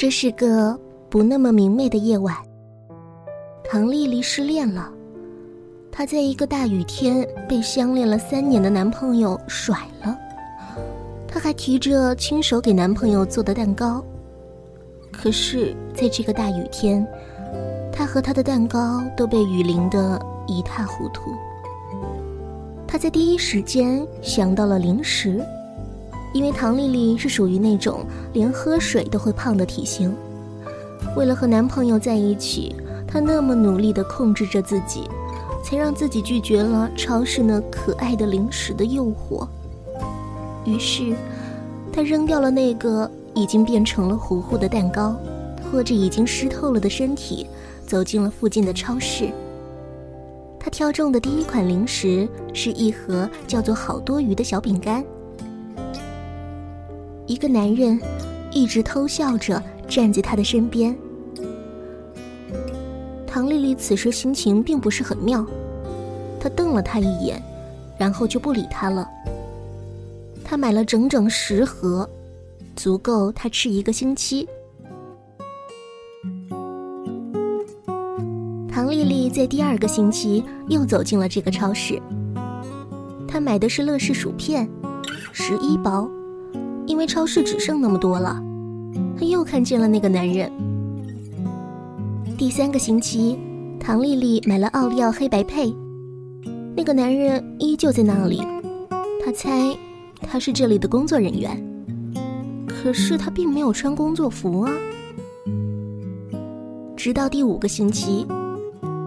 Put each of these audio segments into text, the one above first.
这是个不那么明媚的夜晚。唐丽丽失恋了，她在一个大雨天被相恋了三年的男朋友甩了，她还提着亲手给男朋友做的蛋糕。可是，在这个大雨天，她和她的蛋糕都被雨淋得一塌糊涂。她在第一时间想到了零食。因为唐丽丽是属于那种连喝水都会胖的体型，为了和男朋友在一起，她那么努力地控制着自己，才让自己拒绝了超市那可爱的零食的诱惑。于是，她扔掉了那个已经变成了糊糊的蛋糕，拖着已经湿透了的身体，走进了附近的超市。她挑中的第一款零食是一盒叫做“好多鱼”的小饼干。一个男人一直偷笑着站在他的身边。唐丽丽此时心情并不是很妙，她瞪了他一眼，然后就不理他了。她买了整整十盒，足够他吃一个星期。唐丽丽在第二个星期又走进了这个超市，她买的是乐事薯片，十一包。因为超市只剩那么多了，他又看见了那个男人。第三个星期，唐丽丽买了奥利奥黑白配，那个男人依旧在那里。他猜他是这里的工作人员，可是他并没有穿工作服啊。直到第五个星期，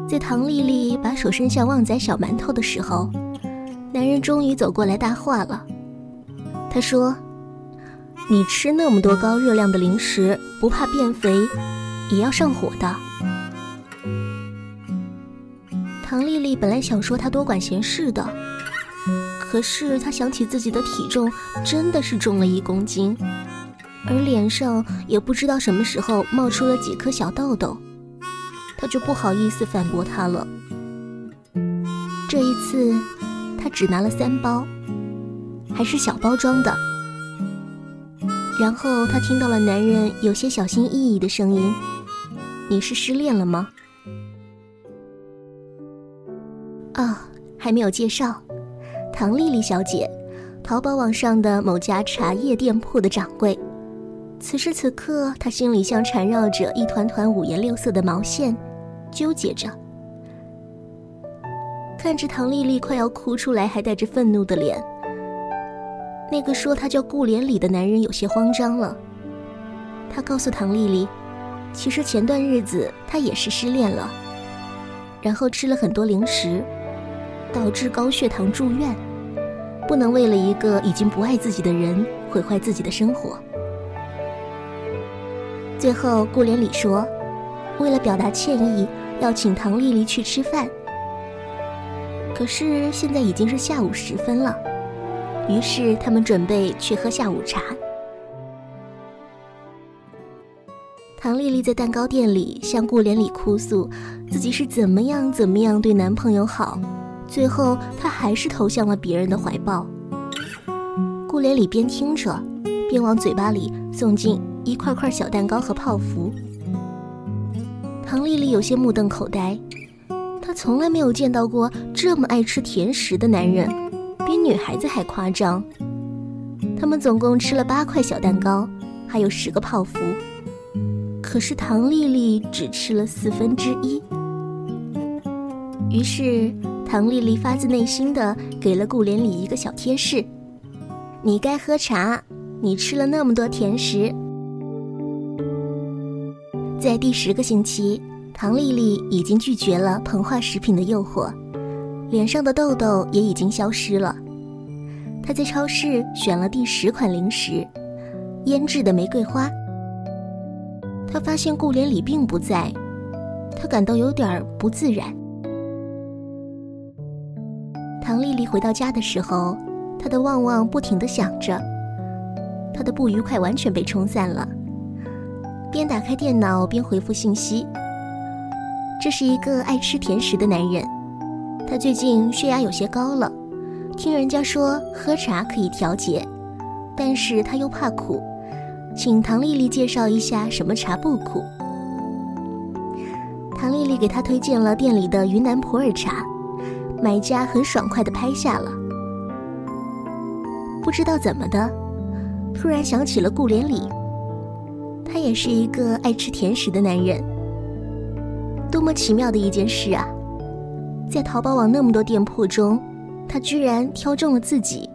在唐丽丽把手伸向旺仔小馒头的时候，男人终于走过来搭话了。他说。你吃那么多高热量的零食，不怕变肥，也要上火的。唐丽丽本来想说她多管闲事的，可是她想起自己的体重真的是重了一公斤，而脸上也不知道什么时候冒出了几颗小痘痘，她就不好意思反驳她了。这一次，她只拿了三包，还是小包装的。然后他听到了男人有些小心翼翼的声音：“你是失恋了吗？”啊，还没有介绍，唐丽丽小姐，淘宝网上的某家茶叶店铺的掌柜。此时此刻，她心里像缠绕着一团团五颜六色的毛线，纠结着。看着唐丽丽快要哭出来，还带着愤怒的脸。那个说他叫顾连理的男人有些慌张了。他告诉唐丽丽，其实前段日子他也是失恋了，然后吃了很多零食，导致高血糖住院，不能为了一个已经不爱自己的人毁坏自己的生活。最后，顾连理说，为了表达歉意，要请唐丽丽去吃饭。可是现在已经是下午时分了。于是他们准备去喝下午茶。唐丽丽在蛋糕店里向顾连理哭诉，自己是怎么样怎么样对男朋友好，最后她还是投向了别人的怀抱。顾连理边听着，边往嘴巴里送进一块块小蛋糕和泡芙。唐丽丽有些目瞪口呆，她从来没有见到过这么爱吃甜食的男人。比女孩子还夸张。他们总共吃了八块小蛋糕，还有十个泡芙。可是唐丽丽只吃了四分之一。于是唐丽丽发自内心的给了顾连理一个小贴士：“你该喝茶，你吃了那么多甜食。”在第十个星期，唐丽丽已经拒绝了膨化食品的诱惑。脸上的痘痘也已经消失了。他在超市选了第十款零食，腌制的玫瑰花。他发现顾连理并不在，他感到有点不自然。唐丽丽回到家的时候，她的旺旺不停地响着，她的不愉快完全被冲散了。边打开电脑边回复信息。这是一个爱吃甜食的男人。他最近血压有些高了，听人家说喝茶可以调节，但是他又怕苦，请唐丽丽介绍一下什么茶不苦。唐丽丽给他推荐了店里的云南普洱茶，买家很爽快的拍下了。不知道怎么的，突然想起了顾连理。他也是一个爱吃甜食的男人。多么奇妙的一件事啊！在淘宝网那么多店铺中，他居然挑中了自己。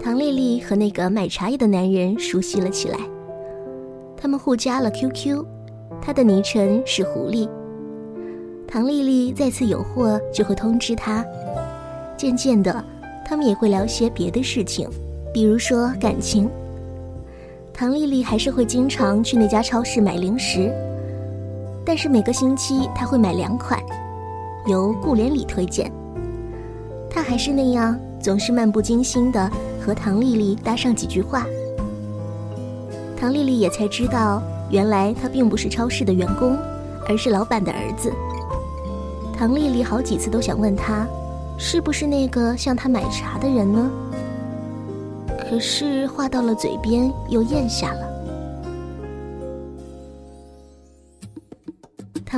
唐丽丽和那个卖茶叶的男人熟悉了起来，他们互加了 QQ，他的昵称是狐狸。唐丽丽再次有货就会通知他，渐渐的，他们也会聊些别的事情，比如说感情。唐丽丽还是会经常去那家超市买零食，但是每个星期他会买两款，由顾连理推荐。他还是那样，总是漫不经心的和唐丽丽搭上几句话。唐丽丽也才知道，原来他并不是超市的员工，而是老板的儿子。唐丽丽好几次都想问他，是不是那个向他买茶的人呢？可是话到了嘴边又咽下了。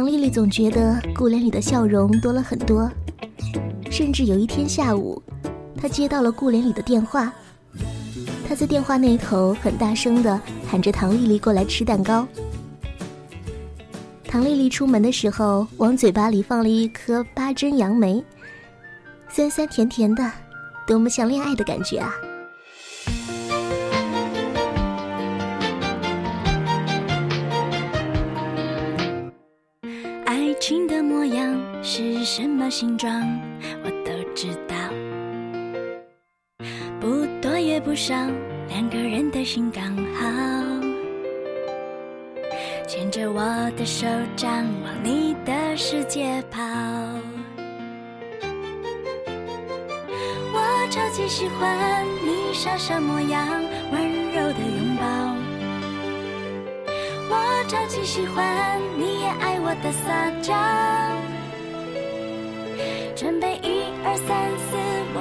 唐丽丽总觉得顾连理的笑容多了很多，甚至有一天下午，她接到了顾连理的电话，他在电话那头很大声的喊着唐丽丽过来吃蛋糕。唐丽丽出门的时候往嘴巴里放了一颗八珍杨梅，酸酸甜甜的，多么像恋爱的感觉啊！形状，我都知道。不多也不少，两个人的心刚好。牵着我的手掌，往你的世界跑。我超级喜欢你傻傻模样，温柔的拥抱。我超级喜欢你也爱我的撒娇，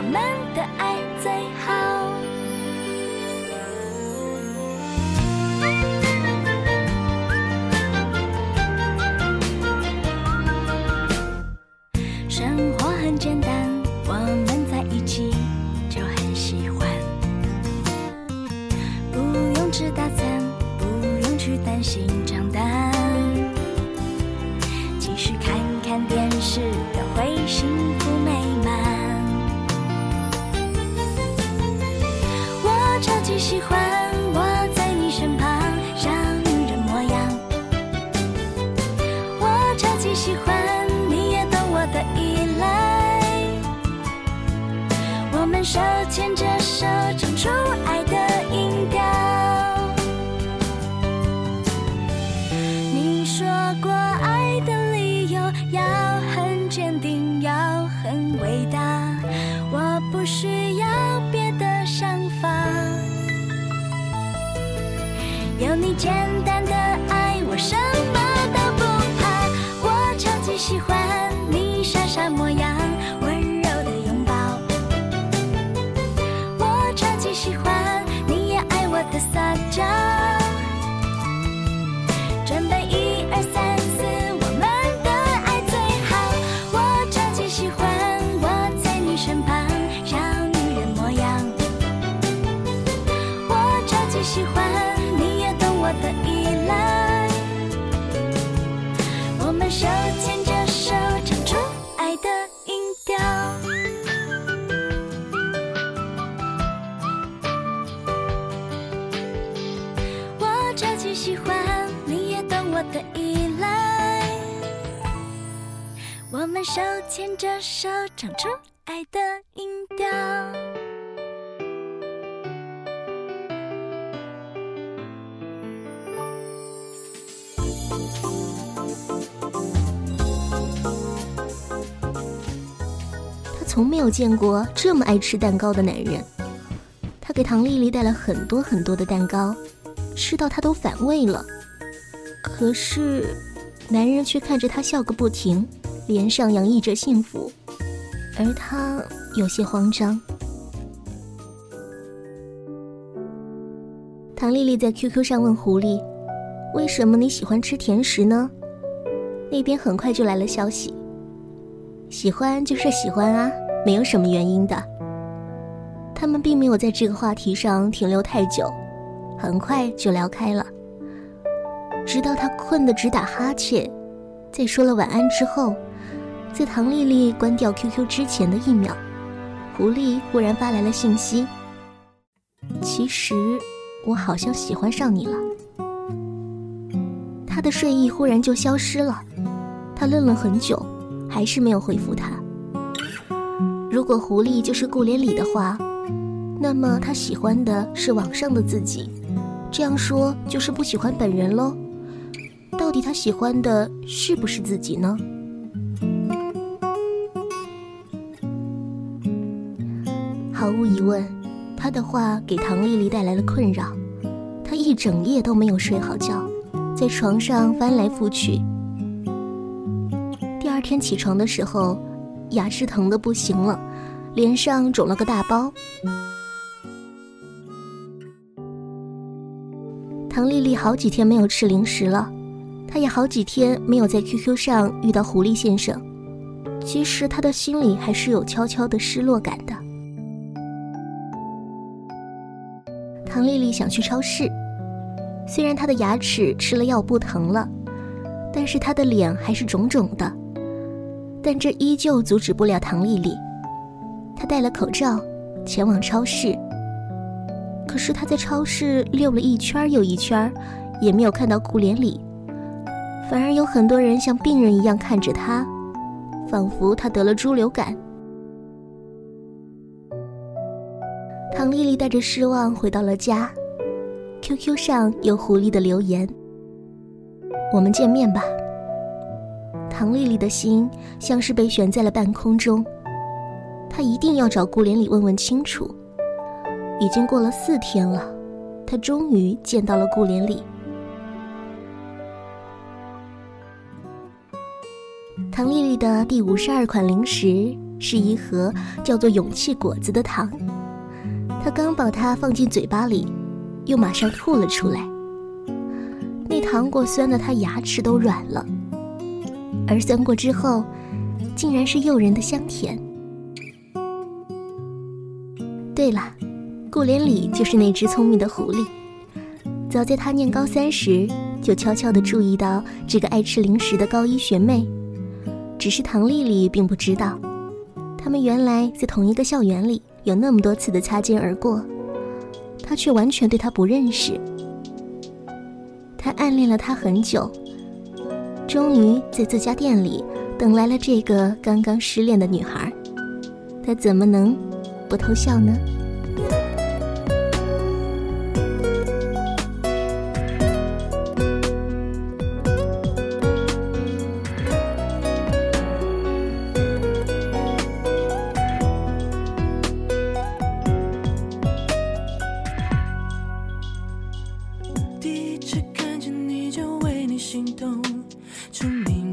们。喜欢你也懂我的依赖，我们手牵着喜欢，你也懂我的依赖。我们手牵着手，唱出爱的音调。从没有见过这么爱吃蛋糕的男人。他给唐丽丽带了很多很多的蛋糕，吃到他都反胃了，可是男人却看着她笑个不停，脸上洋溢着幸福，而他有些慌张。唐丽丽在 QQ 上问狐狸，为什么你喜欢吃甜食呢？那边很快就来了消息。喜欢就是喜欢啊，没有什么原因的。他们并没有在这个话题上停留太久。很快就聊开了。直到他困得直打哈欠，在说了晚安之后，在唐丽丽关掉 QQ 之前的一秒，狐狸忽然发来了信息：“其实……”我好像喜欢上你了。他的睡意忽然就消失了，他愣了很久，还是没有回复他。如果狐狸就是顾连理的话，那么他喜欢的是网上的自己，这样说就是不喜欢本人喽。到底他喜欢的是不是自己呢？毫无疑问。他的话给唐丽丽带来了困扰，她一整夜都没有睡好觉，在床上翻来覆去。第二天起床的时候，牙齿疼得不行了，脸上肿了个大包。唐丽丽好几天没有吃零食了，她也好几天没有在 QQ 上遇到狐狸先生。其实她的心里还是有悄悄的失落感的。唐丽丽想去超市，虽然她的牙齿吃了药不疼了，但是她的脸还是肿肿的。但这依旧阻止不了唐丽丽。她戴了口罩，前往超市。可是她在超市溜了一圈又一圈，也没有看到顾连理，反而有很多人像病人一样看着她，仿佛她得了猪流感。唐丽丽带着失望回到了家，QQ 上有狐狸的留言：“我们见面吧。”唐丽丽的心像是被悬在了半空中，她一定要找顾连理问问清楚。已经过了四天了，他终于见到了顾连理。唐丽丽的第五十二款零食是一盒叫做“勇气果子”的糖。他刚把它放进嘴巴里，又马上吐了出来。那糖果酸的他牙齿都软了，而酸过之后，竟然是诱人的香甜。对了，顾连理就是那只聪明的狐狸。早在他念高三时，就悄悄地注意到这个爱吃零食的高一学妹，只是唐丽丽并不知道，他们原来在同一个校园里。有那么多次的擦肩而过，他却完全对他不认识。他暗恋了他很久，终于在这家店里等来了这个刚刚失恋的女孩，他怎么能不偷笑呢？证明